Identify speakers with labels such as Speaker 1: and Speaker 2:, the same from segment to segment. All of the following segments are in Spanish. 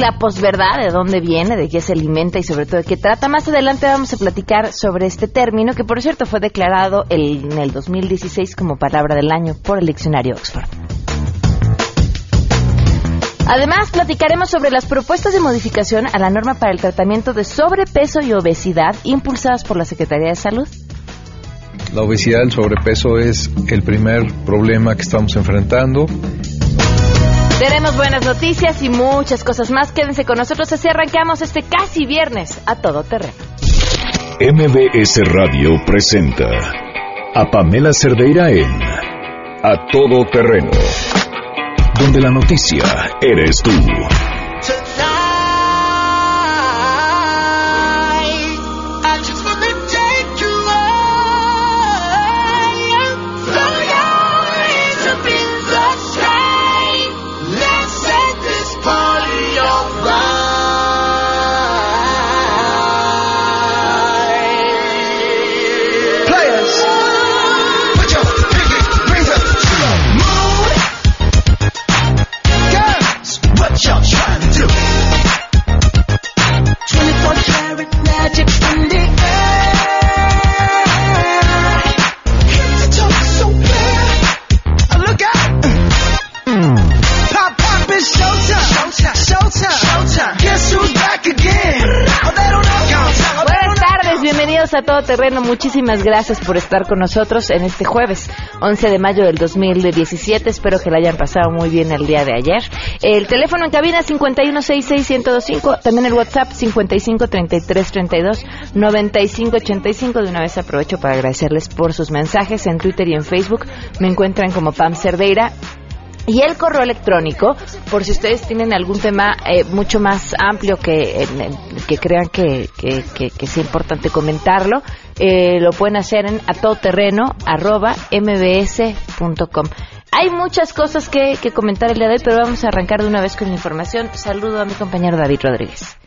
Speaker 1: la posverdad, de dónde viene, de qué se alimenta y sobre todo de qué trata. Más adelante vamos a platicar sobre este término que por cierto fue declarado en el 2016 como palabra del año por el diccionario Oxford. Además, platicaremos sobre las propuestas de modificación a la norma para el tratamiento de sobrepeso y obesidad impulsadas por la Secretaría de Salud.
Speaker 2: La obesidad, el sobrepeso es el primer problema que estamos enfrentando.
Speaker 1: Tenemos buenas noticias y muchas cosas más. Quédense con nosotros así arrancamos este casi viernes a todo terreno.
Speaker 3: MBS Radio presenta a Pamela Cerdeira en A Todo Terreno, donde la noticia eres tú.
Speaker 1: Terreno. Muchísimas gracias por estar con nosotros en este jueves 11 de mayo del 2017. Espero que la hayan pasado muy bien el día de ayer. El teléfono en cabina 5166125, también el WhatsApp 5533329585. De una vez aprovecho para agradecerles por sus mensajes en Twitter y en Facebook. Me encuentran como Pam Cerdeira y el correo electrónico, por si ustedes tienen algún tema eh, mucho más amplio que, crean que, que, que, importante comentarlo, eh, lo pueden hacer en atodoterreno.mbs.com. Hay muchas cosas que, que comentar el día de hoy, pero vamos a arrancar de una vez con la información. Saludo a mi compañero David Rodríguez.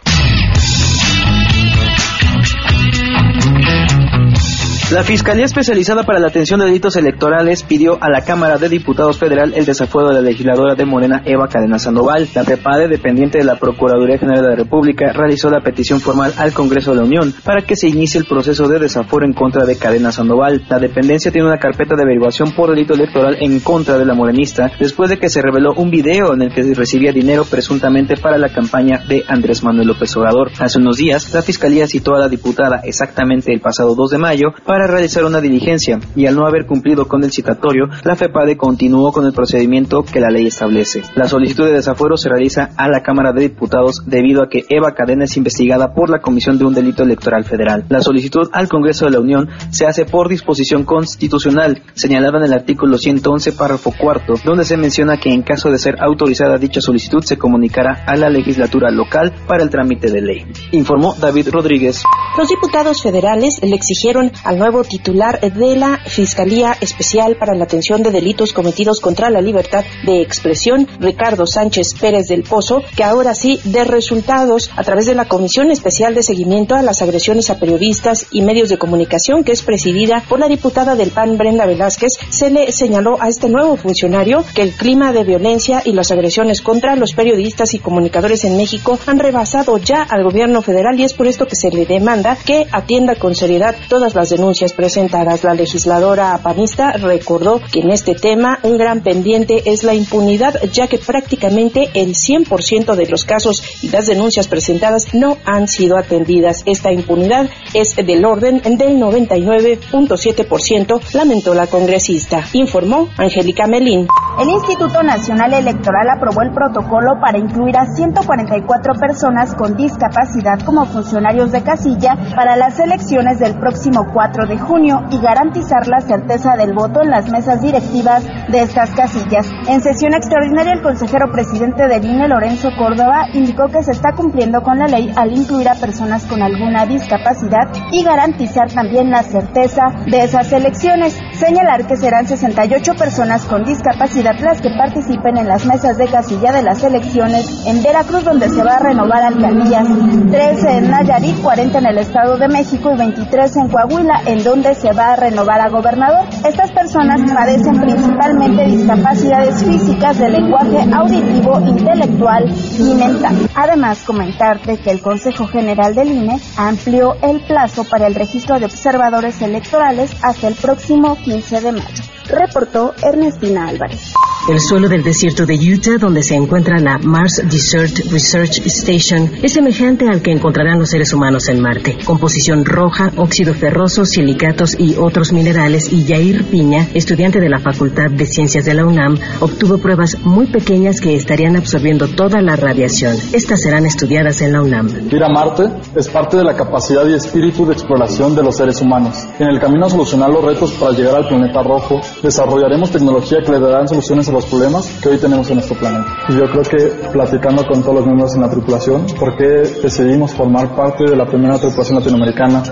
Speaker 4: La Fiscalía Especializada para la Atención de Delitos Electorales pidió a la Cámara de Diputados Federal el desafuero de la legisladora de Morena Eva Cadena Sandoval. La PEPADE, dependiente de la Procuraduría General de la República, realizó la petición formal al Congreso de la Unión para que se inicie el proceso de desafuero en contra de Cadena Sandoval. La dependencia tiene una carpeta de averiguación por delito electoral en contra de la morenista después de que se reveló un video en el que recibía dinero presuntamente para la campaña de Andrés Manuel López Obrador. Hace unos días, la Fiscalía citó a la diputada exactamente el pasado 2 de mayo para realizar una diligencia y al no haber cumplido con el citatorio, la FEPADE continuó con el procedimiento que la ley establece. La solicitud de desafuero se realiza a la Cámara de Diputados debido a que Eva Cadena es investigada por la Comisión de un Delito Electoral Federal. La solicitud al Congreso de la Unión se hace por disposición constitucional señalada en el artículo 111 párrafo cuarto, donde se menciona que en caso de ser autorizada dicha solicitud se comunicará a la legislatura local para el trámite de ley. Informó David Rodríguez.
Speaker 5: Los diputados federales le exigieron al nuevo titular de la Fiscalía Especial para la Atención de Delitos Cometidos contra la Libertad de Expresión, Ricardo Sánchez Pérez del Pozo, que ahora sí dé resultados a través de la Comisión Especial de Seguimiento a las Agresiones a Periodistas y Medios de Comunicación, que es presidida por la diputada del PAN, Brenda Velázquez, se le señaló a este nuevo funcionario que el clima de violencia y las agresiones contra los periodistas y comunicadores en México han rebasado ya al gobierno federal y es por esto que se le demanda que atienda con seriedad todas las denuncias presentadas. La legisladora panista recordó que en este tema un gran pendiente es la impunidad, ya que prácticamente el 100% de los casos y las denuncias presentadas no han sido atendidas. Esta impunidad es del orden del 99.7%, lamentó la congresista, informó Angélica Melín.
Speaker 6: El Instituto Nacional Electoral aprobó el protocolo para incluir a 144 personas con discapacidad como funcionarios de casilla para las elecciones del próximo 4 de junio y garantizar la certeza del voto en las mesas directivas de estas casillas. En sesión extraordinaria, el consejero presidente del INE, Lorenzo Córdoba, indicó que se está cumpliendo con la ley al incluir a personas con alguna discapacidad y garantizar también la certeza de esas elecciones. Señalar que serán 68 personas con discapacidad las que participen en las mesas de casilla de las elecciones en Veracruz, donde se va a renovar alcaldías, 13 en Nayarit, 40 en el Estado de México y 23 en Coahuila, en donde se va a renovar a gobernador. Estas personas padecen principalmente discapacidades físicas de lenguaje auditivo, intelectual y mental. Además, comentarte que el Consejo General del INE amplió el plazo para el registro de observadores electorales hasta el próximo 15 de mayo. Reportó Ernestina Álvarez.
Speaker 5: El suelo del desierto de Utah, donde se encuentra la Mars Desert Research Station, es semejante al que encontrarán los seres humanos en Marte. Composición roja, óxido ferroso, silicatos y otros minerales. Y Yair Piña, estudiante de la Facultad de Ciencias de la UNAM, obtuvo pruebas muy pequeñas que estarían absorbiendo toda la radiación. Estas serán estudiadas en la UNAM.
Speaker 7: Ir a Marte es parte de la capacidad y espíritu de exploración de los seres humanos. En el camino a solucionar los retos para llegar al planeta rojo, desarrollaremos tecnología que le darán soluciones los problemas que hoy tenemos en nuestro planeta. Y yo creo que platicando con todos los miembros en la tripulación, ¿por qué decidimos formar parte de la primera tripulación latinoamericana,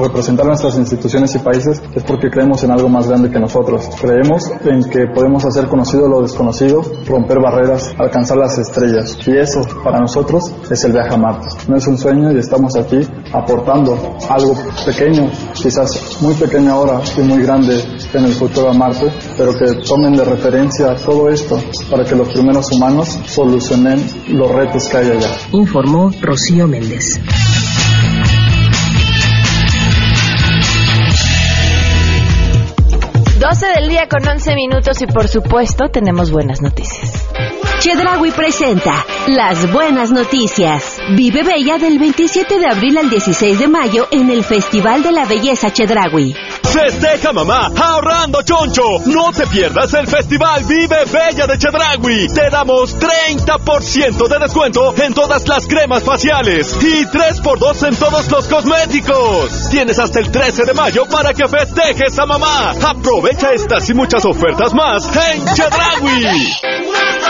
Speaker 7: representar nuestras instituciones y países? Es porque creemos en algo más grande que nosotros. Creemos en que podemos hacer conocido lo desconocido, romper barreras, alcanzar las estrellas. Y eso, para nosotros, es el viaje a Marte. No es un sueño y estamos aquí aportando algo pequeño, quizás muy pequeño ahora y muy grande en el futuro a Marte, pero que tomen de referencia todo esto para que los primeros humanos solucionen los retos que hay allá.
Speaker 5: Informó Rocío Méndez.
Speaker 1: del día con 11 minutos y por supuesto tenemos buenas noticias.
Speaker 8: Chedragui presenta Las Buenas Noticias. Vive Bella del 27 de abril al 16 de mayo en el Festival de la Belleza Chedragui.
Speaker 9: Festeja mamá ahorrando choncho. No te pierdas el Festival Vive Bella de Chedragui. Te damos 30% de descuento en todas las cremas faciales y 3x2 en todos los cosméticos. Tienes hasta el 13 de mayo para que festejes a mamá. Aprovecha estas y muchas ofertas más en Chedragui.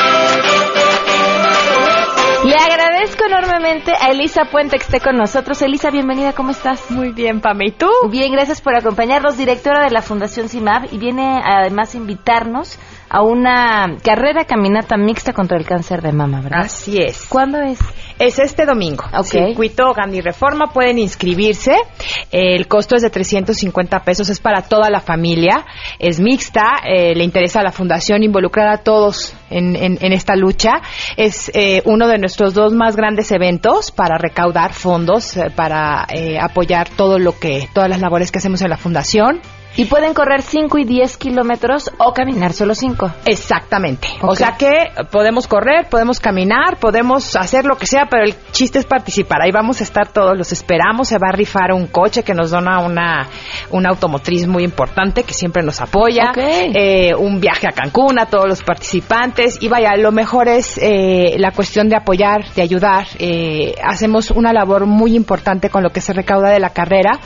Speaker 1: Le agradezco enormemente a Elisa Puente que esté con nosotros. Elisa, bienvenida, ¿cómo estás?
Speaker 10: Muy bien, Pame. ¿Y tú?
Speaker 1: Bien, gracias por acompañarnos, directora de la Fundación CIMAB, y viene además a invitarnos a una carrera caminata mixta contra el cáncer de mama, ¿verdad?
Speaker 10: Así es.
Speaker 1: ¿Cuándo es?
Speaker 10: Es este domingo.
Speaker 1: Ok.
Speaker 10: Circuito Gandhi Reforma, pueden inscribirse. El costo es de 350 pesos, es para toda la familia. Es mixta, eh, le interesa a la fundación involucrar a todos en, esta lucha. Es eh, uno de nuestros dos más grandes eventos para recaudar fondos, eh, para apoyar todo lo que, todas las labores que hacemos en la fundación.
Speaker 1: Y pueden correr 5 y 10 kilómetros o caminar solo 5.
Speaker 10: Exactamente. O sea que podemos correr, podemos caminar, podemos hacer lo que sea, pero el chiste es participar. Ahí vamos a estar todos, los esperamos. Se va a rifar un coche que nos dona una, una automotriz muy importante que siempre nos apoya. Eh, un viaje a Cancún a todos los participantes. Y vaya, lo mejor es eh, la cuestión de apoyar, de ayudar. Eh, hacemos una labor muy importante con lo que se recauda de la carrera.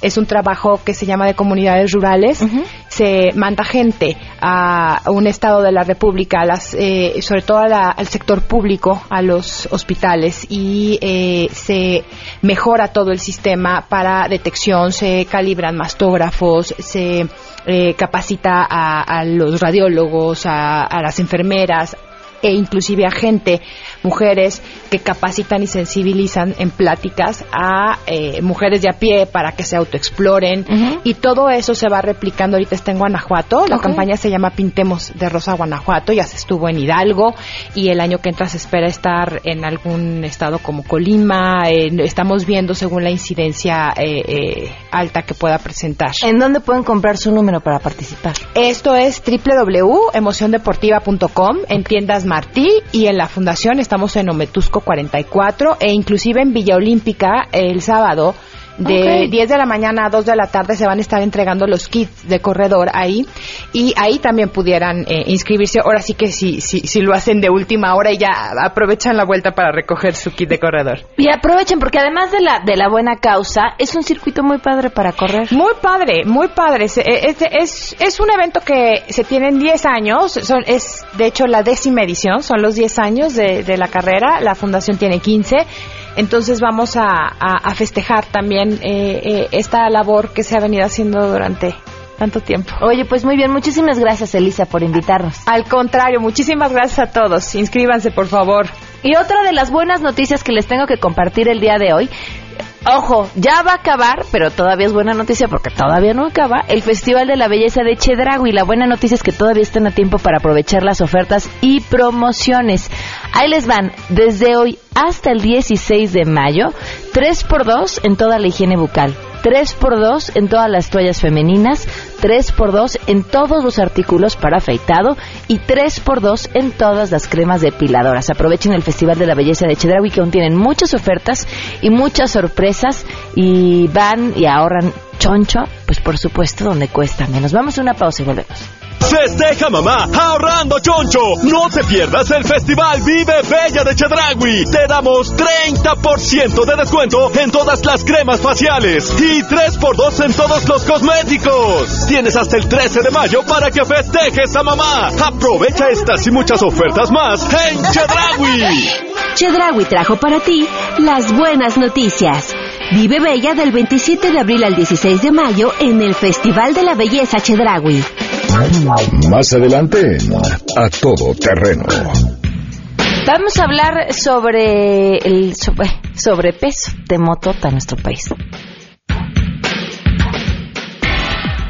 Speaker 10: Es un trabajo que se llama de comunidades rurales, se manda gente a un estado de la República, las, eh, sobre todo al sector público, a los hospitales, y eh, se mejora todo el sistema para detección, se calibran mastógrafos, se eh, capacita a, los radiólogos, a, a las enfermeras, e inclusive a gente, mujeres que capacitan y sensibilizan en pláticas a eh, mujeres de a pie para que se autoexploren y todo eso se va replicando. Ahorita está en Guanajuato, la campaña se llama Pintemos de Rosa Guanajuato, ya se estuvo en Hidalgo y el año que entra se espera estar en algún estado como Colima. estamos viendo según la incidencia eh, eh, alta que pueda presentar.
Speaker 1: ¿En dónde pueden comprar su número para participar?
Speaker 10: Esto es www.emociondeportiva.com en tiendas Martí y en la fundación estamos en Ometusco 44 e inclusive en Villa Olímpica el sábado de 10 de la mañana a 2 de la tarde se van a estar entregando los kits de corredor ahí y ahí también pudieran eh, inscribirse. Ahora sí que si, si, si lo hacen de última hora y ya aprovechan la vuelta para recoger su kit de corredor.
Speaker 1: Y aprovechen porque además de la, de la buena causa es un circuito muy padre para correr.
Speaker 10: Muy padre, muy padre. Es, es, es un evento que se tiene 10 años, son, es de hecho la décima edición, son los 10 años de, de la carrera, la fundación tiene 15 entonces vamos a, festejar también eh, eh, esta labor que se ha venido haciendo durante tanto tiempo.
Speaker 1: Oye, pues muy bien, muchísimas gracias Elisa por invitarnos.
Speaker 10: Al contrario, muchísimas gracias a todos. Inscríbanse, por favor.
Speaker 1: Y otra de las buenas noticias que les tengo que compartir el día de hoy Ojo, ya va a acabar, pero todavía es buena noticia porque todavía no acaba, el Festival de la Belleza de Chedragui. La buena noticia es que todavía están a tiempo para aprovechar las ofertas y promociones. Ahí les van, desde hoy hasta el 16 de mayo, 3x2 en toda la higiene bucal. 3x2 en todas las toallas femeninas, 3x2 en todos los artículos para afeitado y 3x2 en todas las cremas depiladoras. Aprovechen el Festival de la Belleza de Chedraui que aún tienen muchas ofertas y muchas sorpresas y van y ahorran choncho, pues por supuesto donde cuesta menos. Vamos a una pausa y volvemos.
Speaker 9: Festeja mamá ahorrando choncho. No te pierdas el festival Vive Bella de Chedragui. Te damos 30% de descuento en todas las cremas faciales y 3x2 en todos los cosméticos. Tienes hasta el 13 de mayo para que festejes a mamá. Aprovecha estas y muchas ofertas más en Chedragui.
Speaker 8: Chedragui trajo para ti las buenas noticias. Vive Bella del 27 de abril al 16 de mayo en el Festival de la Belleza Chedragui.
Speaker 3: Más adelante A Todo Terreno.
Speaker 1: Vamos a hablar sobre el sobrepeso de motota en nuestro país.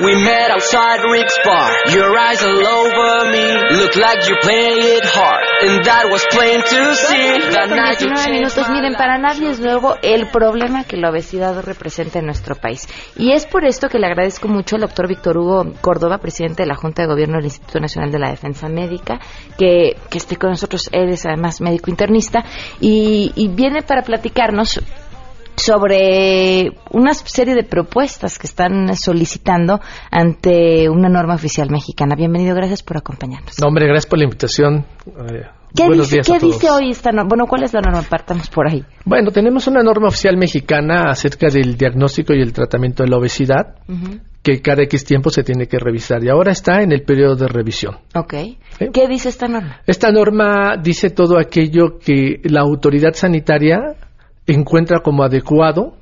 Speaker 3: We met outside Rick's bar. Your eyes all over me. Look like you're playing it hard. And that was plain to see. That
Speaker 1: night 19 minutos. Miren, para nadie es nuevo el problema que la obesidad representa en nuestro país. Y es por esto que le agradezco mucho al doctor Víctor Hugo Córdoba, presidente de la Junta de Gobierno del Instituto Nacional de la Defensa Médica, que, que esté con nosotros. Él es además médico internista y, y viene para platicarnos sobre una serie de propuestas que están solicitando ante una norma oficial mexicana. Bienvenido, gracias por acompañarnos.
Speaker 11: No, hombre, gracias por la invitación. Eh,
Speaker 1: ¿Qué, dice, ¿qué dice, hoy esta norma? Bueno, ¿cuál es la norma? Partamos por ahí.
Speaker 11: Bueno, tenemos una norma oficial mexicana acerca del diagnóstico y el tratamiento de la obesidad, que cada X tiempo se tiene que revisar. Y ahora está en el periodo de revisión.
Speaker 1: Ok. ¿Qué dice esta norma?
Speaker 11: Esta norma dice todo aquello que la autoridad sanitaria encuentra como adecuado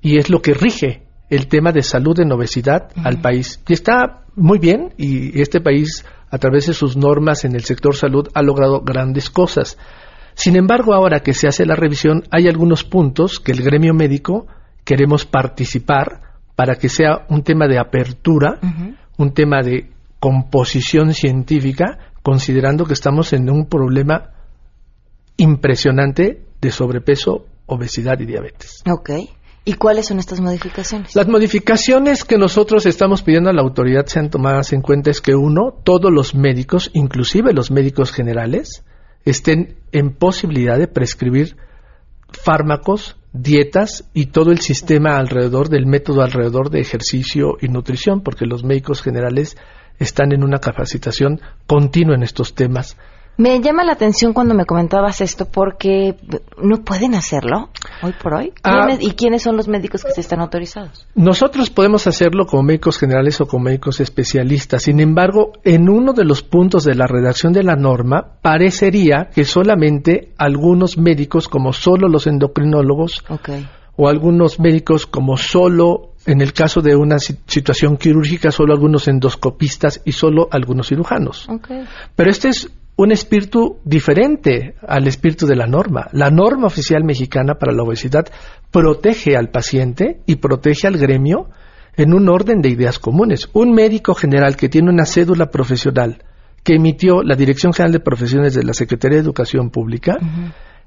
Speaker 11: y es lo que rige el tema de salud en obesidad al país. Y está muy bien y este país, a través de sus normas en el sector salud, ha logrado grandes cosas. Sin embargo, ahora que se hace la revisión, hay algunos puntos que el gremio médico queremos participar para que sea un tema de apertura, un tema de composición científica, considerando que estamos en un problema impresionante de sobrepeso obesidad y diabetes.
Speaker 1: Ok. ¿Y cuáles son estas modificaciones?
Speaker 11: Las modificaciones que nosotros estamos pidiendo a la autoridad sean tomadas en cuenta es que uno, todos los médicos, inclusive los médicos generales, estén en posibilidad de prescribir fármacos, dietas y todo el sistema alrededor del método alrededor de ejercicio y nutrición, porque los médicos generales están en una capacitación continua en estos temas
Speaker 1: me llama la atención cuando me comentabas esto porque no pueden hacerlo hoy por hoy. Ah. ¿Y quiénes son los médicos que se están autorizados?
Speaker 11: Nosotros podemos hacerlo como médicos generales o como médicos especialistas. Sin embargo, en uno de los puntos de la redacción de la norma parecería que solamente algunos médicos, como solo los endocrinólogos, o algunos médicos como solo en el caso de una situación quirúrgica, solo algunos endoscopistas y solo algunos cirujanos. Pero este es un espíritu diferente al espíritu de la norma. La norma oficial mexicana para la obesidad protege al paciente y protege al gremio en un orden de ideas comunes. Un médico general que tiene una cédula profesional que emitió la Dirección General de Profesiones de la Secretaría de Educación Pública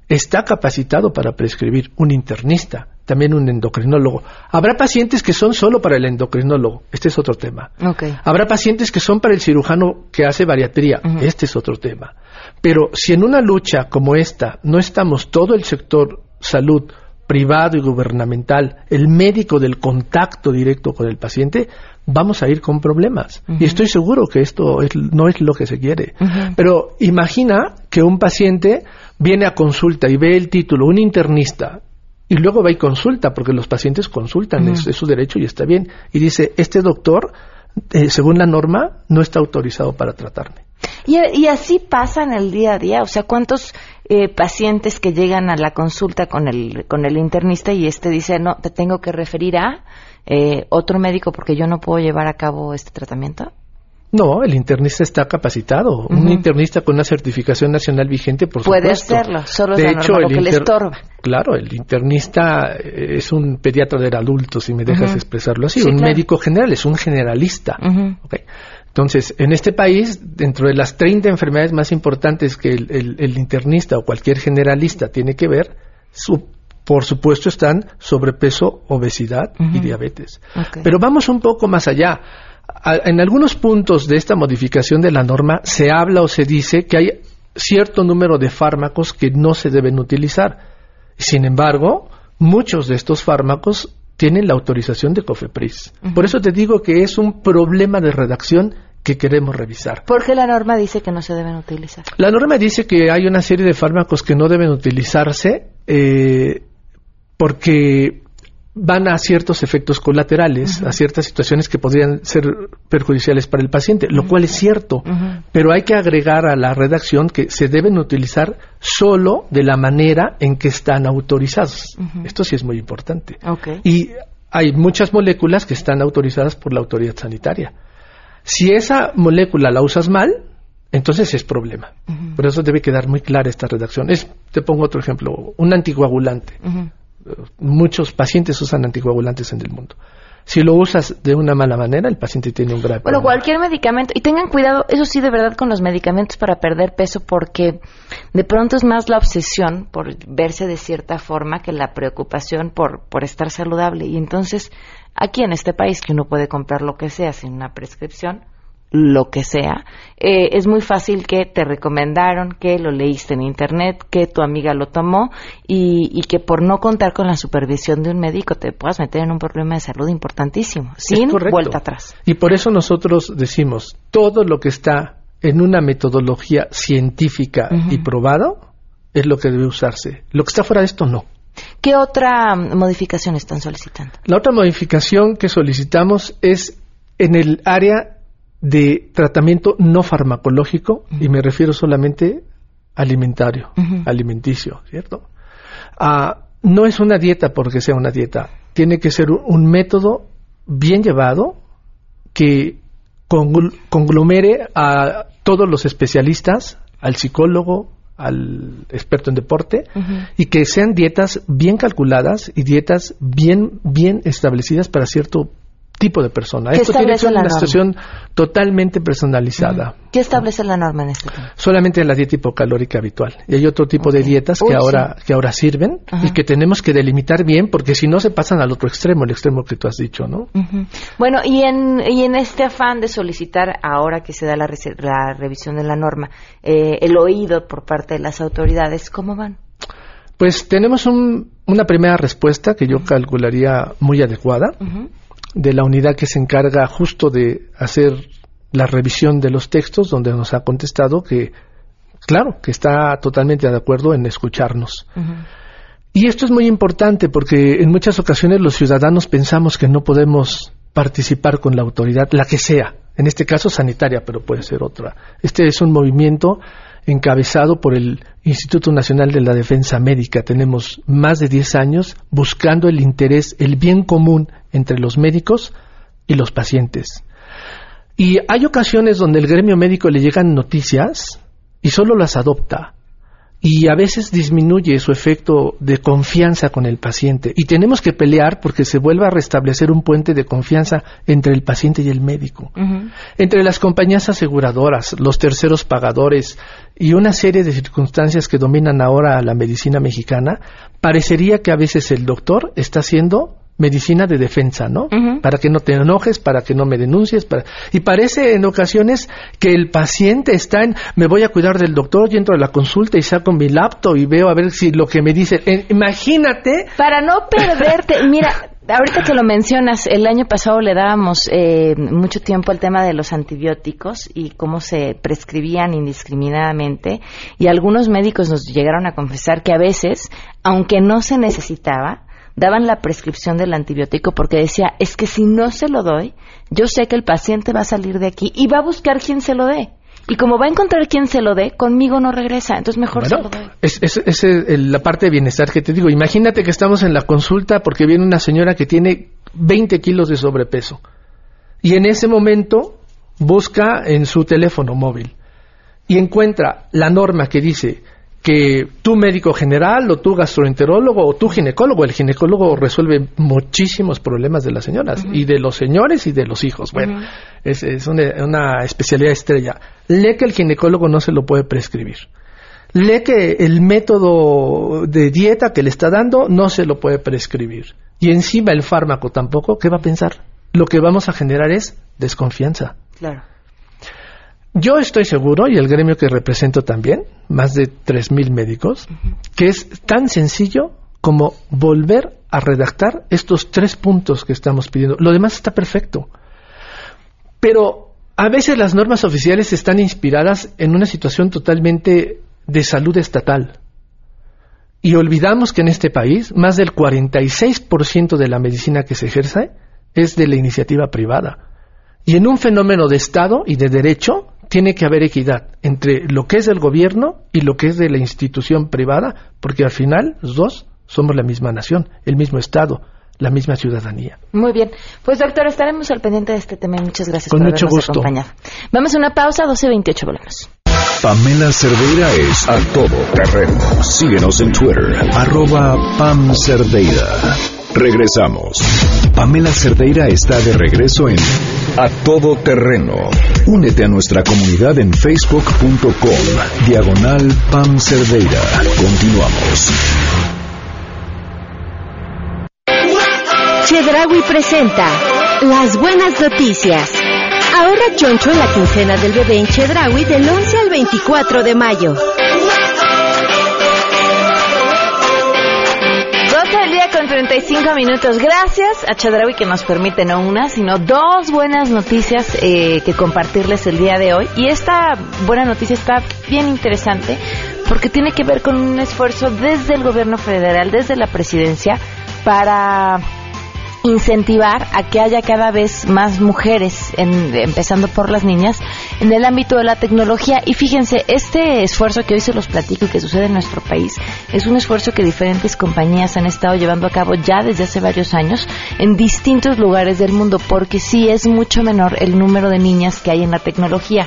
Speaker 11: está capacitado para prescribir un internista, también un endocrinólogo. Habrá pacientes que son solo para el endocrinólogo, este es otro tema. Habrá pacientes que son para el cirujano que hace bariatría, este es otro tema. Pero si en una lucha como esta no estamos todo el sector salud privado y gubernamental, el médico del contacto directo con el paciente, vamos a ir con problemas. Y estoy seguro que esto es- no es lo que se quiere. Pero imagina que un paciente viene a consulta y ve el título, un internista, y luego va y consulta, porque los pacientes consultan, es, es su derecho y está bien, y dice, este doctor, eh, según la norma, no está autorizado para tratarme.
Speaker 1: Y, y así pasa en el día a día. O sea, ¿cuántos eh, pacientes que llegan a la consulta con el, con el internista y este dice, no, te tengo que referir a eh, otro médico porque yo no puedo llevar a cabo este tratamiento?
Speaker 11: No, el internista está capacitado. Un internista con una certificación nacional vigente, por
Speaker 1: Puede
Speaker 11: supuesto.
Speaker 1: hacerlo, solo es
Speaker 11: de
Speaker 1: la
Speaker 11: hecho,
Speaker 1: lo que le estorba.
Speaker 11: Claro, el internista es un pediatra del adulto, si me dejas expresarlo así.
Speaker 1: Sí,
Speaker 11: un
Speaker 1: claro.
Speaker 11: médico general es un generalista. Entonces, en este país, dentro de las 30 enfermedades más importantes que el, el- el internista o cualquier generalista tiene que ver, su- por supuesto están sobrepeso, obesidad y diabetes. Pero vamos un poco más allá. A- En algunos puntos de esta modificación de la norma se habla o se dice que hay cierto número de fármacos que no se deben utilizar. Sin embargo, muchos de estos fármacos tienen la autorización de COFEPRIS. Por eso te digo que es un problema de redacción que queremos revisar.
Speaker 1: Porque la norma dice que no se deben utilizar.
Speaker 11: La norma dice que hay una serie de fármacos que no deben utilizarse eh, porque van a ciertos efectos colaterales, a ciertas situaciones que podrían ser perjudiciales para el paciente, lo cual es cierto. Pero hay que agregar a la redacción que se deben utilizar solo de la manera en que están autorizados. Esto sí es muy importante. Y hay muchas moléculas que están autorizadas por la autoridad sanitaria. Si esa molécula la usas mal, entonces es problema. Por eso debe quedar muy clara esta redacción. Es, te pongo otro ejemplo, un anticoagulante. Muchos pacientes usan anticoagulantes en el mundo. Si lo usas de una mala manera, el paciente tiene un grave
Speaker 1: Bueno,
Speaker 11: problema.
Speaker 1: cualquier medicamento. Y tengan cuidado, eso sí, de verdad, con los medicamentos para perder peso, porque de pronto es más la obsesión por verse de cierta forma que la preocupación por, por estar saludable. Y entonces, aquí en este país, que uno puede comprar lo que sea sin una prescripción, lo que sea, eh, es muy fácil que te recomendaron, que lo leíste en internet, que tu amiga lo tomó y, y que por no contar con la supervisión de un médico te puedas meter en un problema de salud importantísimo, sin vuelta atrás.
Speaker 11: Y por eso nosotros decimos, todo lo que está en una metodología científica y probado es lo que debe usarse. Lo que está fuera de esto, no.
Speaker 1: ¿Qué otra mm, modificación están solicitando?
Speaker 11: La otra modificación que solicitamos es en el área de tratamiento no farmacológico, y me refiero solamente alimentario, alimenticio, ¿cierto? Ah, no es una dieta porque sea una dieta, tiene que ser un, un método bien llevado que congl- conglomere a todos los especialistas, al psicólogo, al experto en deporte, y que sean dietas bien calculadas y dietas bien, bien establecidas para cierto tipo de persona.
Speaker 1: ¿Qué
Speaker 11: Esto tiene que ser una
Speaker 1: norma?
Speaker 11: situación totalmente personalizada.
Speaker 1: ¿Qué establece la norma en este tema?
Speaker 11: Solamente la dieta hipocalórica habitual. Y hay otro tipo de dietas
Speaker 1: Uy,
Speaker 11: que ahora, que ahora sirven
Speaker 1: Ajá.
Speaker 11: y que tenemos que delimitar bien porque si no se pasan al otro extremo, el extremo que tú has dicho, ¿no?
Speaker 1: Ujú. Bueno, y en, y en este afán de solicitar, ahora que se da la, la revisión de la norma, eh, el oído por parte de las autoridades, ¿cómo van?
Speaker 11: Pues tenemos un- una primera respuesta que yo calcularía muy adecuada
Speaker 1: Ujú.
Speaker 11: De la unidad que se encarga justo de hacer la revisión de los textos, donde nos ha contestado que, claro, que está totalmente de acuerdo en escucharnos. Y esto es muy importante porque en muchas ocasiones los ciudadanos pensamos que no podemos participar con la autoridad, la que sea, en este caso sanitaria, pero puede ser otra. Este es un movimiento encabezado por el Instituto Nacional de la Defensa Médica. Tenemos más de 10 años buscando el interés, el bien común entre los médicos y los pacientes. Y hay ocasiones donde el gremio médico le llegan noticias y solo las adopta y a veces disminuye su efecto de confianza con el paciente. Y tenemos que pelear porque se vuelva a restablecer un puente de confianza entre el paciente y el médico. Entre las compañías aseguradoras, los terceros pagadores y una serie de circunstancias que dominan ahora a la medicina mexicana, parecería que a veces el doctor está haciendo medicina de defensa, ¿no? Para que no te enojes, para que no me denuncies. Para... Y parece en ocasiones que el paciente está en, me voy a cuidar del doctor, y entro a la consulta y saco mi laptop y veo a ver si lo que me dice. Eh, imagínate.
Speaker 1: Para no perderte, mira, Ahorita que lo mencionas, el año pasado le dábamos eh, mucho tiempo al tema de los antibióticos y cómo se prescribían indiscriminadamente y algunos médicos nos llegaron a confesar que a veces, aunque no se necesitaba, daban la prescripción del antibiótico porque decía, es que si no se lo doy, yo sé que el paciente va a salir de aquí y va a buscar quien se lo dé. Y como va a encontrar quien se lo dé, conmigo no regresa. Entonces mejor se lo doy.
Speaker 11: Es, es, la parte de bienestar que te digo. Imagínate que estamos en la consulta porque viene una señora que tiene 20 kilos de sobrepeso. Y en ese momento busca en su teléfono móvil y encuentra la norma que dice que tu médico general o tu gastroenterólogo o tu ginecólogo, el ginecólogo resuelve muchísimos problemas de las señoras y de los señores y de los hijos. Bueno, es, una, especialidad estrella. Lee que el ginecólogo no se lo puede prescribir. Lee que el método de dieta que le está dando no se lo puede prescribir. Y encima el fármaco tampoco, ¿qué va a pensar? Lo que vamos a generar es desconfianza.
Speaker 1: Claro.
Speaker 11: Yo estoy seguro, y el gremio que represento también, más de 3.000 médicos, que es tan sencillo como volver a redactar estos tres puntos que estamos pidiendo. Lo demás está perfecto. Pero a veces las normas oficiales están inspiradas en una situación totalmente de salud estatal. Y olvidamos que en este país más del 46% de la medicina que se ejerce es de la iniciativa privada. Y en un fenómeno de Estado y de derecho, tiene que haber equidad entre lo que es del gobierno y lo que es de la institución privada, porque al final los dos somos la misma nación, el mismo Estado, la misma ciudadanía.
Speaker 1: Muy bien. Pues doctor, estaremos al pendiente de este tema y muchas gracias
Speaker 11: por mucho gusto.
Speaker 1: Vamos a una pausa, 12.28 volvemos.
Speaker 12: Pamela Cerdeira es a todo terreno. Síguenos en Twitter, arroba Pam Cerdeira. Regresamos. Pamela Cerdeira está de regreso en A Todo Terreno. Únete a nuestra comunidad en facebook.com. Diagonal Pam Cerdeira. Continuamos.
Speaker 8: Chedraui presenta Las Buenas Noticias. Ahorra choncho en la quincena del bebé en Chedraui del 11 al 24 de mayo.
Speaker 1: 35 minutos. Gracias a Chadrawi que nos permite no una, sino dos buenas noticias eh, que compartirles el día de hoy. Y esta buena noticia está bien interesante porque tiene que ver con un esfuerzo desde el gobierno federal, desde la presidencia, para incentivar a que haya cada vez más mujeres, empezando por las niñas, en el ámbito de la tecnología. Y fíjense, este esfuerzo que hoy se los platico y que sucede en nuestro país es un esfuerzo que diferentes compañías han estado llevando a cabo ya desde hace varios años en distintos lugares del mundo, porque sí es mucho menor el número de niñas que hay en la tecnología.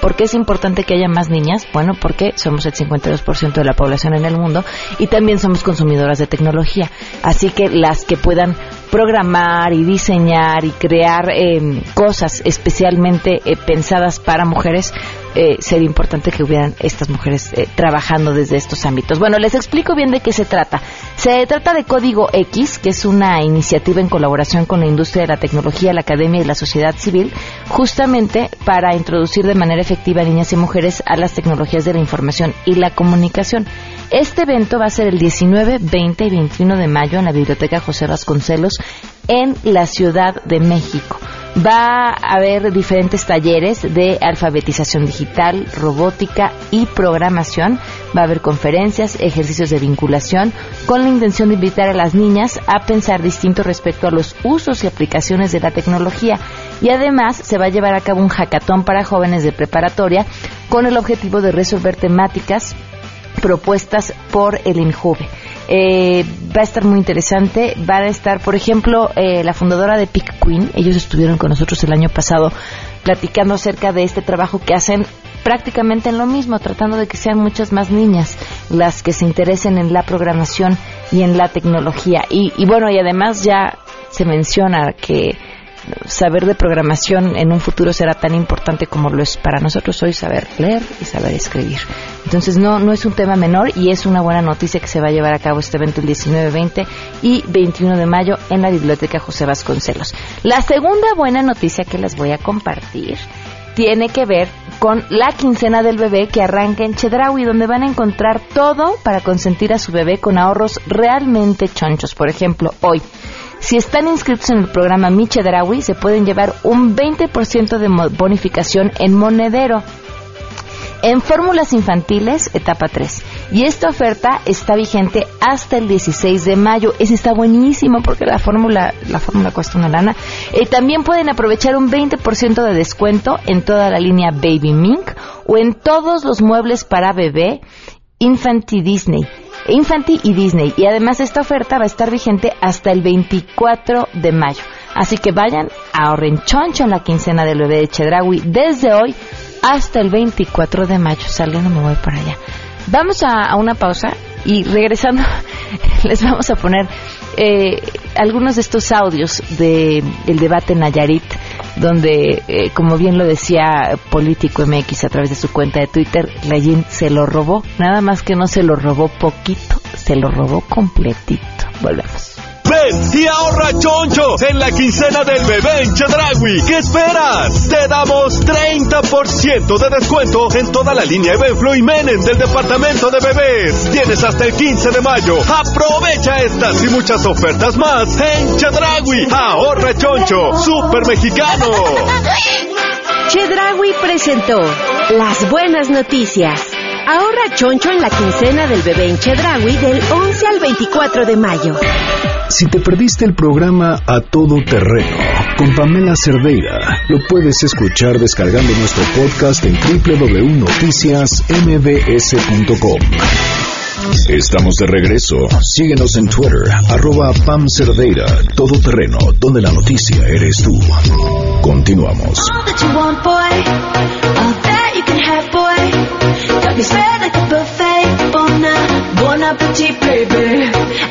Speaker 1: ¿Por qué es importante que haya más niñas? Bueno, porque somos el 52% de la población en el mundo y también somos consumidoras de tecnología. Así que las que puedan programar y diseñar y crear em, cosas especialmente eh, pensadas para mujeres, eh, sería importante que hubieran estas mujeres eh, trabajando desde estos ámbitos. Bueno, les explico bien de qué se trata. Se trata de Código X, que es una iniciativa en colaboración con la industria de la tecnología, la academia y la sociedad civil, justamente para introducir de manera efectiva a niñas y mujeres a las tecnologías de la información y la comunicación. Este evento va a ser el 19, 20 y 21 de mayo en la Biblioteca José Vasconcelos en la Ciudad de México. Va a haber diferentes talleres de alfabetización digital, robótica y programación. Va a haber conferencias, ejercicios de vinculación, con la intención de invitar a las niñas a pensar distinto respecto a los usos y aplicaciones de la tecnología. Y además se va a llevar a cabo un hackathon para jóvenes de preparatoria con el objetivo de resolver temáticas propuestas por el INJUVE. Eh, va a estar muy interesante. Va a estar, por ejemplo, eh, la fundadora de Pick Queen. Ellos estuvieron con nosotros el año pasado platicando acerca de este trabajo que hacen prácticamente en lo mismo, tratando de que sean muchas más niñas las que se interesen en la programación y en la tecnología. Y, y bueno, y además ya se menciona que saber de programación en un futuro será tan importante como lo es para nosotros hoy saber leer y saber escribir. Entonces no, no es un tema menor y es una buena noticia que se va a llevar a cabo este evento el 19, 20 y 21 de mayo en la Biblioteca José Vasconcelos. La segunda buena noticia que les voy a compartir tiene que ver con la quincena del bebé que arranca en Chedraui, donde van a encontrar todo para consentir a su bebé con ahorros realmente chonchos. Por ejemplo, hoy, si están inscritos en el programa Mi Chedraui, se pueden llevar un 20% de bonificación en monedero en fórmulas infantiles, etapa 3. Y esta oferta está vigente hasta el 16 de mayo. Ese está buenísimo porque la fórmula, la fórmula cuesta una lana. Eh, también pueden aprovechar un 20% de descuento en toda la línea Baby Mink o en todos los muebles para bebé Infanti Disney. Infanti y Disney. Y además esta oferta va a estar vigente hasta el 24 de mayo. Así que vayan, ahorren choncho en la quincena del bebé de Chedraui desde hoy hasta el 24 de mayo. Saliendo me voy para allá. Vamos a, una pausa y regresando les vamos a poner eh, algunos de estos audios del debate en Nayarit, donde, eh, como bien lo decía Político MX a través de su cuenta de Twitter, Layin se lo robó, nada más que no se lo robó poquito, se lo robó completito. Volvemos.
Speaker 9: Ven y ahorra choncho en la quincena del bebé en Chedragui. ¿Qué esperas? Te damos 30% de descuento en toda la línea Evenflo y Menen del departamento de bebés. Tienes hasta el 15 de mayo. Aprovecha estas y muchas ofertas más en Chedragui. Ahorra choncho, super mexicano.
Speaker 8: Chedragui presentó las buenas noticias. Ahorra choncho en la quincena del bebé en Chedraui del 11 al 24 de mayo.
Speaker 12: Si te perdiste el programa A Todo Terreno con Pamela Cerdeira, lo puedes escuchar descargando nuestro podcast en www.noticiasmbs.com. Estamos de regreso. Síguenos en Twitter, arroba Pam Cerdeira, Todo Terreno, donde la noticia eres tú. Continuamos. Got spread like a buffet. Bon, bon appetit, baby.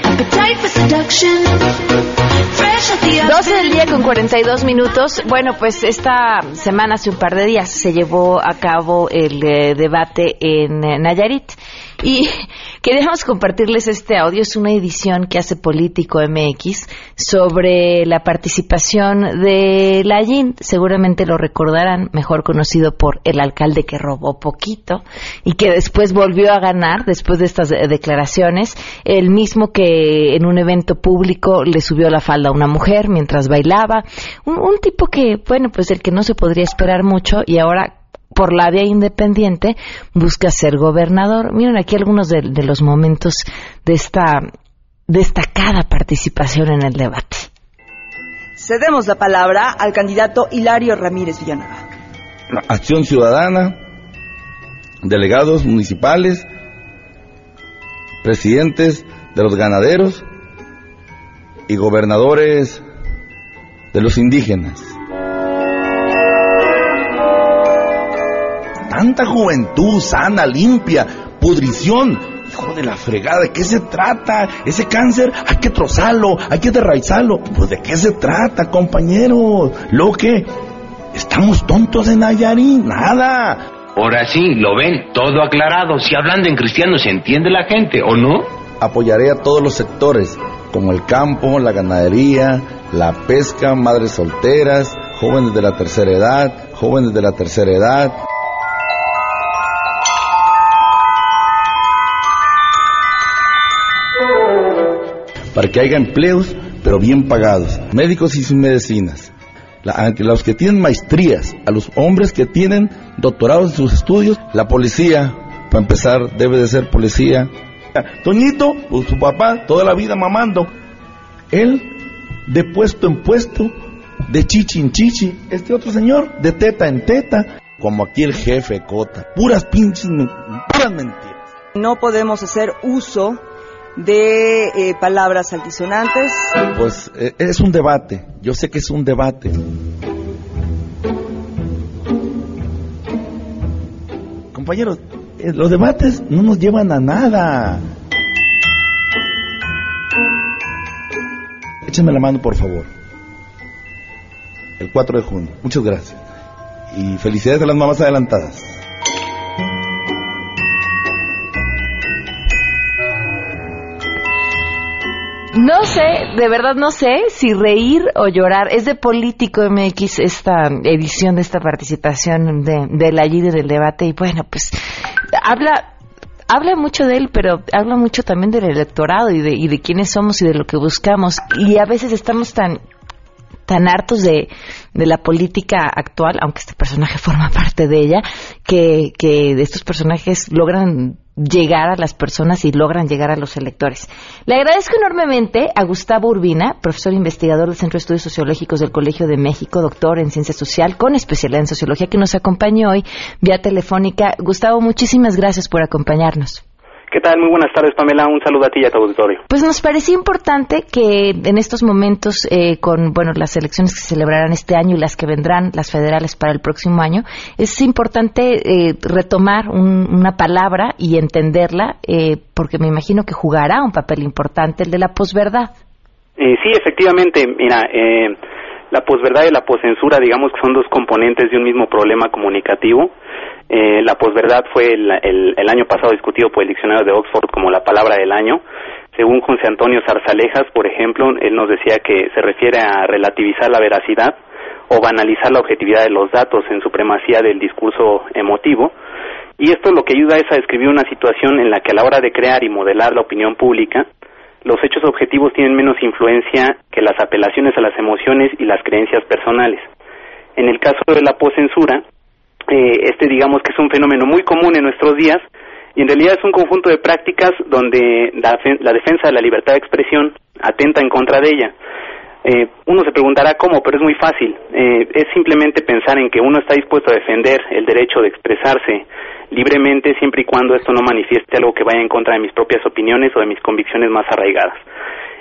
Speaker 12: Appetite for seduction.
Speaker 1: 12 del día con 42 minutos. Bueno, pues esta semana, hace un par de días, se llevó a cabo el eh, debate en eh, Nayarit. Y queremos compartirles este audio. Es una edición que hace Político MX sobre la participación de Layin. Seguramente lo recordarán, mejor conocido por el alcalde que robó poquito y que después volvió a ganar después de estas declaraciones. El mismo que en un evento público le subió la falda a una mujer mientras bailaba. Un, un tipo que, bueno, pues el que no se podría esperar mucho y ahora por la vía independiente, busca ser gobernador. Miren aquí algunos de, los momentos de esta destacada participación en el debate.
Speaker 13: Cedemos la palabra al candidato Hilario Ramírez Villanueva.
Speaker 14: Acción Ciudadana, delegados municipales, presidentes de los ganaderos y gobernadores de los indígenas. Tanta juventud sana, limpia, pudrición. Hijo de la fregada, ¿de qué se trata? Ese cáncer hay que trozarlo, hay que derraizarlo. Pues de qué se trata, compañeros. Lo que estamos tontos en Nayarit, nada.
Speaker 15: Ahora sí, lo ven, todo aclarado. Si hablando en cristiano se entiende la gente, ¿o no?
Speaker 14: Apoyaré a todos los sectores, como el campo, la ganadería, la pesca, madres solteras, jóvenes de la tercera edad, jóvenes de la tercera edad. Para que haya empleos, pero bien pagados, médicos y sin medicinas. a los que tienen maestrías, a los hombres que tienen doctorados en sus estudios, la policía, para empezar, debe de ser policía. Toñito, pues, su papá, toda la vida mamando. Él, de puesto en puesto, de chichi en chichi. Este otro señor, de teta en teta. Como aquí el jefe Cota. Puras pinches, puras mentiras.
Speaker 13: No podemos hacer uso de eh, palabras altisonantes.
Speaker 14: Pues eh, es un debate, yo sé que es un debate. Compañeros, eh, los debates no nos llevan a nada. Échenme la mano, por favor. el 4 de junio. Muchas gracias. Y felicidades a las mamás adelantadas.
Speaker 1: No sé, de verdad no sé si reír o llorar. Es de Político MX esta edición de esta participación de, de la y del debate. Y bueno, pues habla habla mucho de él, pero habla mucho también del electorado y de, y de quiénes somos y de lo que buscamos. Y a veces estamos tan tan hartos de, de la política actual, aunque este personaje forma parte de ella, que, que estos personajes logran llegar a las personas y logran llegar a los electores. Le agradezco enormemente a Gustavo Urbina, profesor investigador del Centro de Estudios Sociológicos del Colegio de México, doctor en ciencia social con especialidad en sociología, que nos acompañó hoy vía telefónica. Gustavo, muchísimas gracias por acompañarnos.
Speaker 16: ¿Qué tal? Muy buenas tardes, Pamela. Un saludo a ti y a tu auditorio.
Speaker 1: Pues nos parecía importante que en estos momentos, eh, con bueno las elecciones que se celebrarán este año y las que vendrán, las federales para el próximo año, es importante eh, retomar una palabra y entenderla, eh, porque me imagino que jugará un papel importante el de la posverdad.
Speaker 16: sí, efectivamente. Mira, la posverdad y la poscensura, digamos que son dos componentes de un mismo problema comunicativo. Eh, la posverdad fue el, el, año pasado discutido por el diccionario de Oxford como la palabra del año. Según José Antonio Zarzalejas, por ejemplo, él nos decía que se refiere a relativizar la veracidad o banalizar la objetividad de los datos en supremacía del discurso emotivo. Y esto lo que ayuda es a describir una situación en la que a la hora de crear y modelar la opinión pública, los hechos objetivos tienen menos influencia que las apelaciones a las emociones y las creencias personales. En el caso de la poscensura, eh, este digamos que es un fenómeno muy común en nuestros días y en realidad es un conjunto de prácticas donde la, defensa de la libertad de expresión atenta en contra de ella. Eh, uno se preguntará cómo, pero es muy fácil. Eh, es simplemente pensar en que uno está dispuesto a defender el derecho de expresarse libremente siempre y cuando esto no manifieste algo que vaya en contra de mis propias opiniones o de mis convicciones más arraigadas.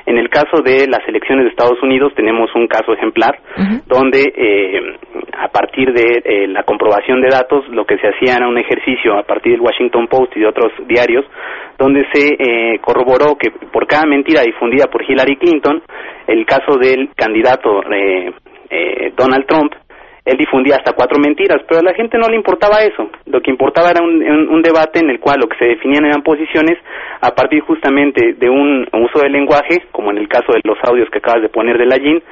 Speaker 16: En el caso de las elecciones de Estados Unidos tenemos un caso ejemplar donde eh, a partir de eh, la comprobación de datos lo que se hacía era un ejercicio a partir del Washington Post y de otros diarios donde se eh, corroboró que por cada mentira difundida por Hillary Clinton el caso del candidato Donald Trump él difundía hasta cuatro mentiras, pero a la gente no le importaba eso. Lo que importaba era un, debate en el cual lo que se definían eran posiciones a partir justamente de un uso del lenguaje, como en el caso de los audios que acabas de poner de la GIN,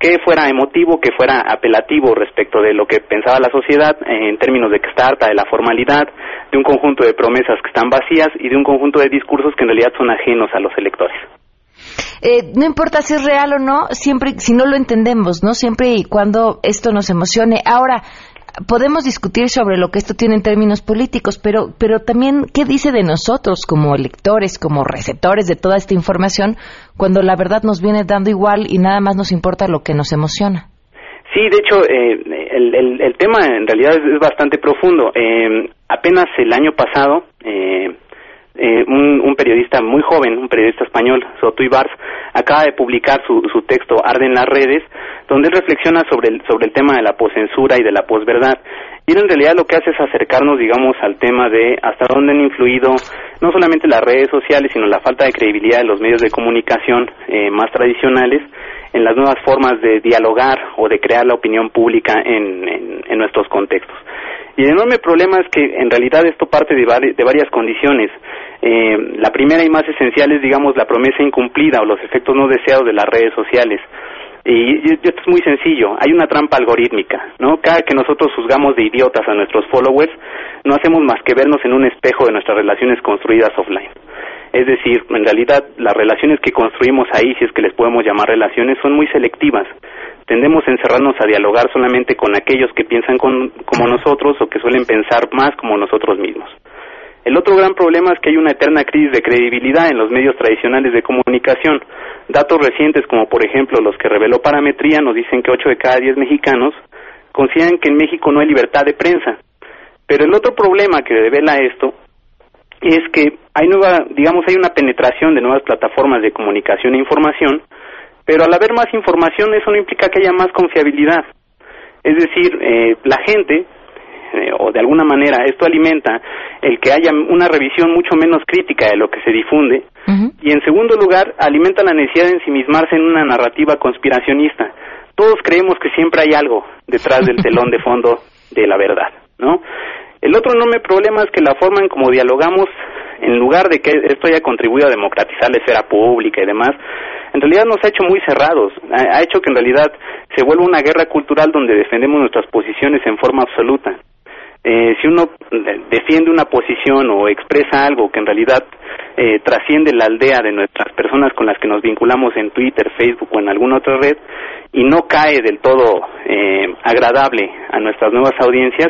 Speaker 16: que fuera emotivo, que fuera apelativo respecto de lo que pensaba la sociedad en términos de que está harta de la formalidad, de un conjunto de promesas que están vacías y de un conjunto de discursos que en realidad son ajenos a los electores.
Speaker 1: Eh, no importa si es real o no, siempre, si no lo entendemos, ¿no? Siempre y cuando esto nos emocione. Ahora, podemos discutir sobre lo que esto tiene en términos políticos, pero, pero también qué dice de nosotros como electores, como receptores de toda esta información, cuando la verdad nos viene dando igual y nada más nos importa lo que nos emociona.
Speaker 16: Sí, de hecho, eh, el, el, tema en realidad es, bastante profundo. Eh, apenas el año pasado, eh, eh, un, periodista muy joven, un periodista español, Soto Ibars, acaba de publicar su, su texto Arden las redes, donde él reflexiona sobre el, sobre el tema de la poscensura y de la posverdad. Y en realidad lo que hace es acercarnos, digamos, al tema de hasta dónde han influido no solamente las redes sociales, sino la falta de credibilidad de los medios de comunicación eh, más tradicionales en las nuevas formas de dialogar o de crear la opinión pública en, en, nuestros contextos. Y el enorme problema es que en realidad esto parte de, varias condiciones. Eh, la primera y más esencial es, digamos, la promesa incumplida o los efectos no deseados de las redes sociales. Y, esto es muy sencillo, hay una trampa algorítmica, ¿no? Cada que nosotros juzgamos de idiotas a nuestros followers, no hacemos más que vernos en un espejo de nuestras relaciones construidas offline. Es decir, en realidad las relaciones que construimos ahí, si es que les podemos llamar relaciones, son muy selectivas. Tendemos a encerrarnos a dialogar solamente con aquellos que piensan como nosotros o que suelen pensar más como nosotros mismos. El otro gran problema es que hay una eterna crisis de credibilidad en los medios tradicionales de comunicación. Datos recientes, como por ejemplo los que reveló Parametría, nos dicen que 8 de cada 10 mexicanos consideran que en México no hay libertad de prensa. Pero el otro problema que revela esto es que hay nueva, digamos, hay una penetración de nuevas plataformas de comunicación e información, pero al haber más información eso no implica que haya más confiabilidad. Es decir, eh, la gente eh, o de alguna manera esto alimenta el que haya una revisión mucho menos crítica de lo que se difunde y en segundo lugar alimenta la necesidad de ensimismarse en una narrativa conspiracionista todos creemos que siempre hay algo detrás del telón de fondo de la verdad, ¿no? El otro enorme problema es que la forma en cómo dialogamos, en lugar de que esto haya contribuido a democratizar la esfera pública y demás, en realidad nos ha hecho muy cerrados, ha hecho que en realidad se vuelva una guerra cultural donde defendemos nuestras posiciones en forma absoluta. Eh, si uno eh, defiende una posición o expresa algo que en realidad eh, trasciende la aldea de nuestras personas con las que nos vinculamos en Twitter, Facebook o en alguna otra red y no cae del todo eh, agradable a nuestras nuevas audiencias,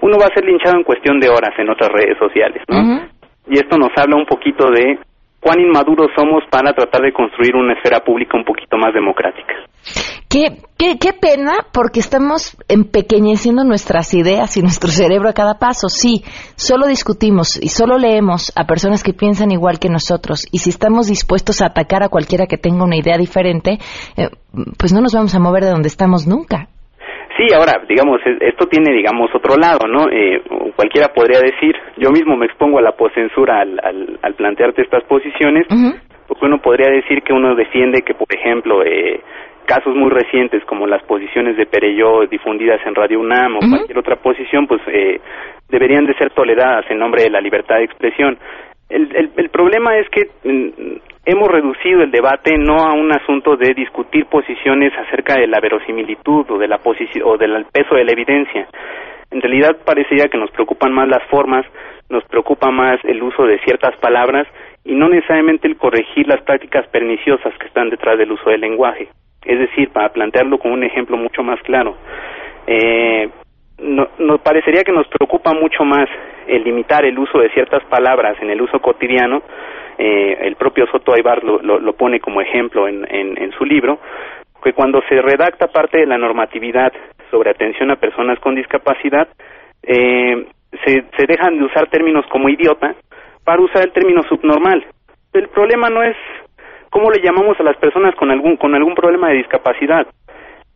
Speaker 16: uno va a ser linchado en cuestión de horas en otras redes sociales, ¿no? Y esto nos habla un poquito de cuán inmaduros somos para tratar de construir una esfera pública un poquito más democrática.
Speaker 1: Qué, qué, qué pena, porque estamos empequeñeciendo nuestras ideas y nuestro cerebro a cada paso. Sí, solo discutimos y solo leemos a personas que piensan igual que nosotros. Y si estamos dispuestos a atacar a cualquiera que tenga una idea diferente, eh, pues no nos vamos a mover de donde estamos nunca.
Speaker 16: Sí, ahora, digamos, esto tiene, digamos, otro lado, ¿no? Eh, cualquiera podría decir, yo mismo me expongo a la poscensura al, al, al plantearte estas posiciones, porque uno podría decir que uno defiende que, por ejemplo, eh, casos muy recientes como las posiciones de Pereyó difundidas en Radio UNAM o cualquier otra posición, pues eh, deberían de ser toleradas en nombre de la libertad de expresión. El, el, el problema es que mm, hemos reducido el debate no a un asunto de discutir posiciones acerca de la verosimilitud o de la o del peso de la evidencia. En realidad parecería que nos preocupan más las formas, nos preocupa más el uso de ciertas palabras y no necesariamente el corregir las prácticas perniciosas que están detrás del uso del lenguaje. Es decir, para plantearlo con un ejemplo mucho más claro, eh, no, nos parecería que nos preocupa mucho más el limitar el uso de ciertas palabras en el uso cotidiano. Eh, el propio Soto Aybar lo, lo, lo pone como ejemplo en, en, en su libro, que cuando se redacta parte de la normatividad sobre atención a personas con discapacidad, eh, se, se dejan de usar términos como idiota para usar el término subnormal. El problema no es cómo le llamamos a las personas con algún con algún problema de discapacidad.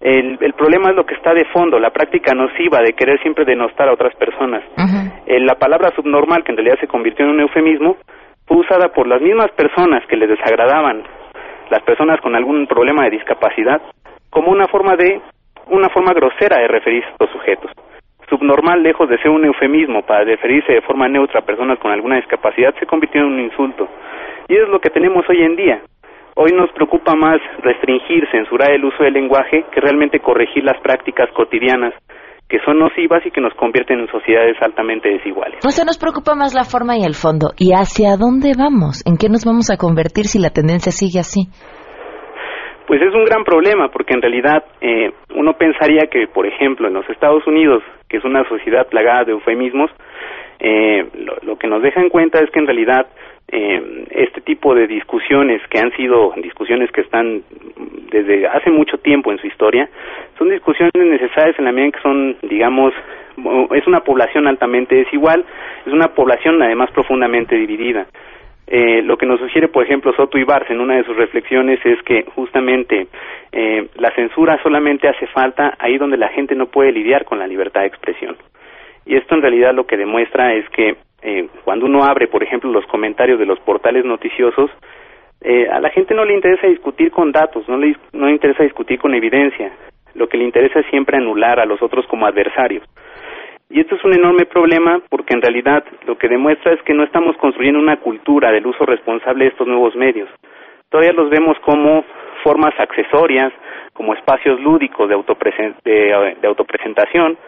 Speaker 16: El, el problema es lo que está de fondo, la práctica nociva de querer siempre denostar a otras personas. Eh, la palabra subnormal, que en realidad se convirtió en un eufemismo, fue usada por las mismas personas que les desagradaban las personas con algún problema de discapacidad como una forma de una forma grosera de referirse a estos sujetos. Subnormal, lejos de ser un eufemismo para referirse de forma neutra a personas con alguna discapacidad, se convirtió en un insulto. Y es lo que tenemos hoy en día. Hoy nos preocupa más restringir, censurar el uso del lenguaje que realmente corregir las prácticas cotidianas que son nocivas y que nos convierten en sociedades altamente desiguales.
Speaker 1: O sea, nos preocupa más la forma y el fondo. ¿Y hacia dónde vamos? ¿En qué nos vamos a convertir si la tendencia sigue así?
Speaker 16: Pues es un gran problema porque en realidad eh, uno pensaría que, por ejemplo, en los Estados Unidos, que es una sociedad plagada de eufemismos, eh, lo, lo que nos deja en cuenta es que en realidad eh, este tipo de discusiones que han sido discusiones que están desde hace mucho tiempo en su historia son discusiones necesarias en la medida en que son digamos es una población altamente desigual es una población además profundamente dividida eh, lo que nos sugiere, por ejemplo, Soto Ibarz en una de sus reflexiones es que justamente eh, la censura solamente hace falta ahí donde la gente no puede lidiar con la libertad de expresión. Y esto en realidad lo que demuestra es que eh, cuando uno abre, por ejemplo, los comentarios de los portales noticiosos, eh, a la gente no le interesa discutir con datos, no le, no le interesa discutir con evidencia. Lo que le interesa es siempre anular a los otros como adversarios. Y esto es un enorme problema porque en realidad lo que demuestra es que no estamos construyendo una cultura del uso responsable de estos nuevos medios. Todavía los vemos como formas accesorias, como espacios lúdicos de, autopresen de, de autopresentación,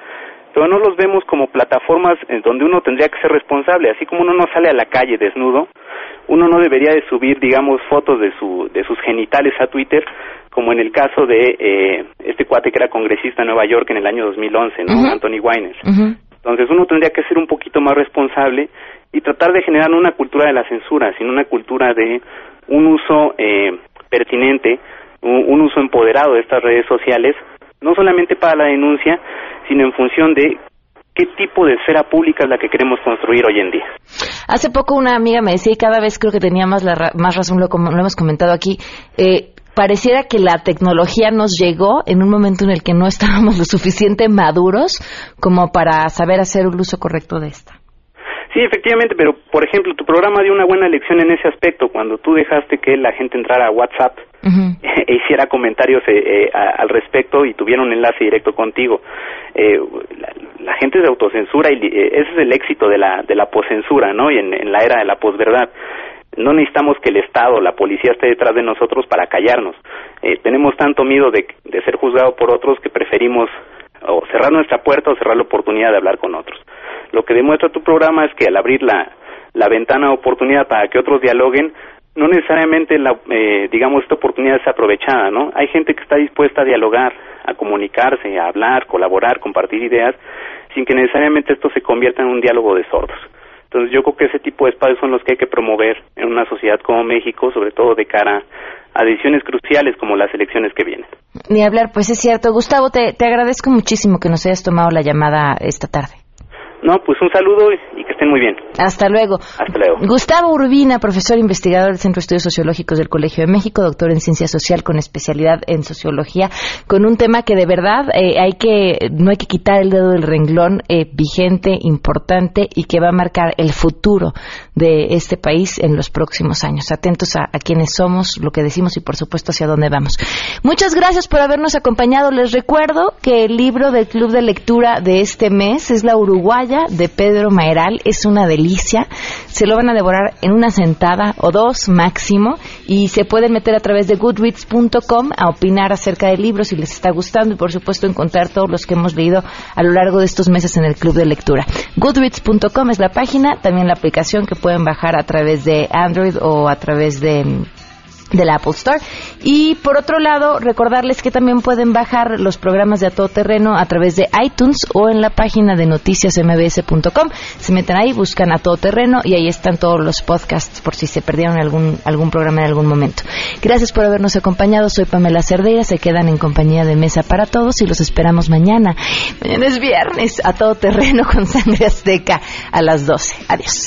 Speaker 16: pero no los vemos como plataformas en donde uno tendría que ser responsable. Así como uno no sale a la calle desnudo, uno no debería de subir, digamos, fotos de, su, de sus genitales a Twitter, como en el caso de eh, este cuate que era congresista en Nueva York en el año 2011, ¿no? Anthony Weines. Entonces uno tendría que ser un poquito más responsable y tratar de generar una cultura de la censura, sino una cultura de un uso eh, pertinente, un, un uso empoderado de estas redes sociales, no solamente para la denuncia, sino en función de qué tipo de esfera pública es la que queremos construir hoy en día.
Speaker 1: Hace poco una amiga me decía, y cada vez creo que tenía más, la ra- más razón, lo, lo hemos comentado aquí, eh, pareciera que la tecnología nos llegó en un momento en el que no estábamos lo suficiente maduros como para saber hacer un uso correcto de esta.
Speaker 16: Sí, efectivamente, pero por ejemplo, tu programa dio una buena lección en ese aspecto, cuando tú dejaste que la gente entrara a WhatsApp e hiciera comentarios eh, eh, a- al respecto y tuviera un enlace directo contigo. Eh, la, la gente se autocensura y eh, ese es el éxito de la, de la poscensura, ¿no? Y en, en la era de la posverdad. No necesitamos que el Estado, la policía esté detrás de nosotros para callarnos. Eh, tenemos tanto miedo de, de ser juzgado por otros que preferimos o cerrar nuestra puerta o cerrar la oportunidad de hablar con otros. Lo que demuestra tu programa es que al abrir la, la ventana de oportunidad para que otros dialoguen, no necesariamente la, eh, digamos esta oportunidad es aprovechada, ¿no? Hay gente que está dispuesta a dialogar, a comunicarse, a hablar, colaborar, compartir ideas, sin que necesariamente esto se convierta en un diálogo de sordos. Entonces yo creo que ese tipo de espacios son los que hay que promover en una sociedad como México, sobre todo de cara a decisiones cruciales como las elecciones que vienen.
Speaker 1: Ni hablar, pues es cierto. Gustavo, te, te agradezco muchísimo que nos hayas tomado la llamada esta tarde.
Speaker 16: No, pues un saludo y que estén muy bien.
Speaker 1: Hasta luego.
Speaker 16: Hasta luego.
Speaker 1: Gustavo Urbina, profesor investigador del Centro de Estudios Sociológicos del Colegio de México, doctor en Ciencia Social con especialidad en Sociología, con un tema que de verdad eh, hay que, no hay que quitar el dedo del renglón, eh, vigente, importante y que va a marcar el futuro de este país en los próximos años. Atentos a, a quienes somos, lo que decimos y por supuesto hacia dónde vamos. Muchas gracias por habernos acompañado. Les recuerdo que el libro del Club de Lectura de este mes es La Uruguaya de Pedro Maeral. Es una delicia. Se lo van a devorar en una sentada o dos máximo y se pueden meter a través de goodreads.com a opinar acerca del libro si les está gustando y por supuesto encontrar todos los que hemos leído a lo largo de estos meses en el Club de Lectura. Goodreads.com es la página, también la aplicación que pueden bajar a través de Android o a través de de la Apple Store. Y por otro lado, recordarles que también pueden bajar los programas de A Todo Terreno a través de iTunes o en la página de noticiasmbs.com. Se meten ahí, buscan A Todo Terreno y ahí están todos los podcasts por si se perdieron algún, algún programa en algún momento. Gracias por habernos acompañado. Soy Pamela Cerdeira. Se quedan en compañía de Mesa para Todos y los esperamos mañana. Mañana es viernes. A Todo Terreno con Sangre Azteca a las 12. Adiós.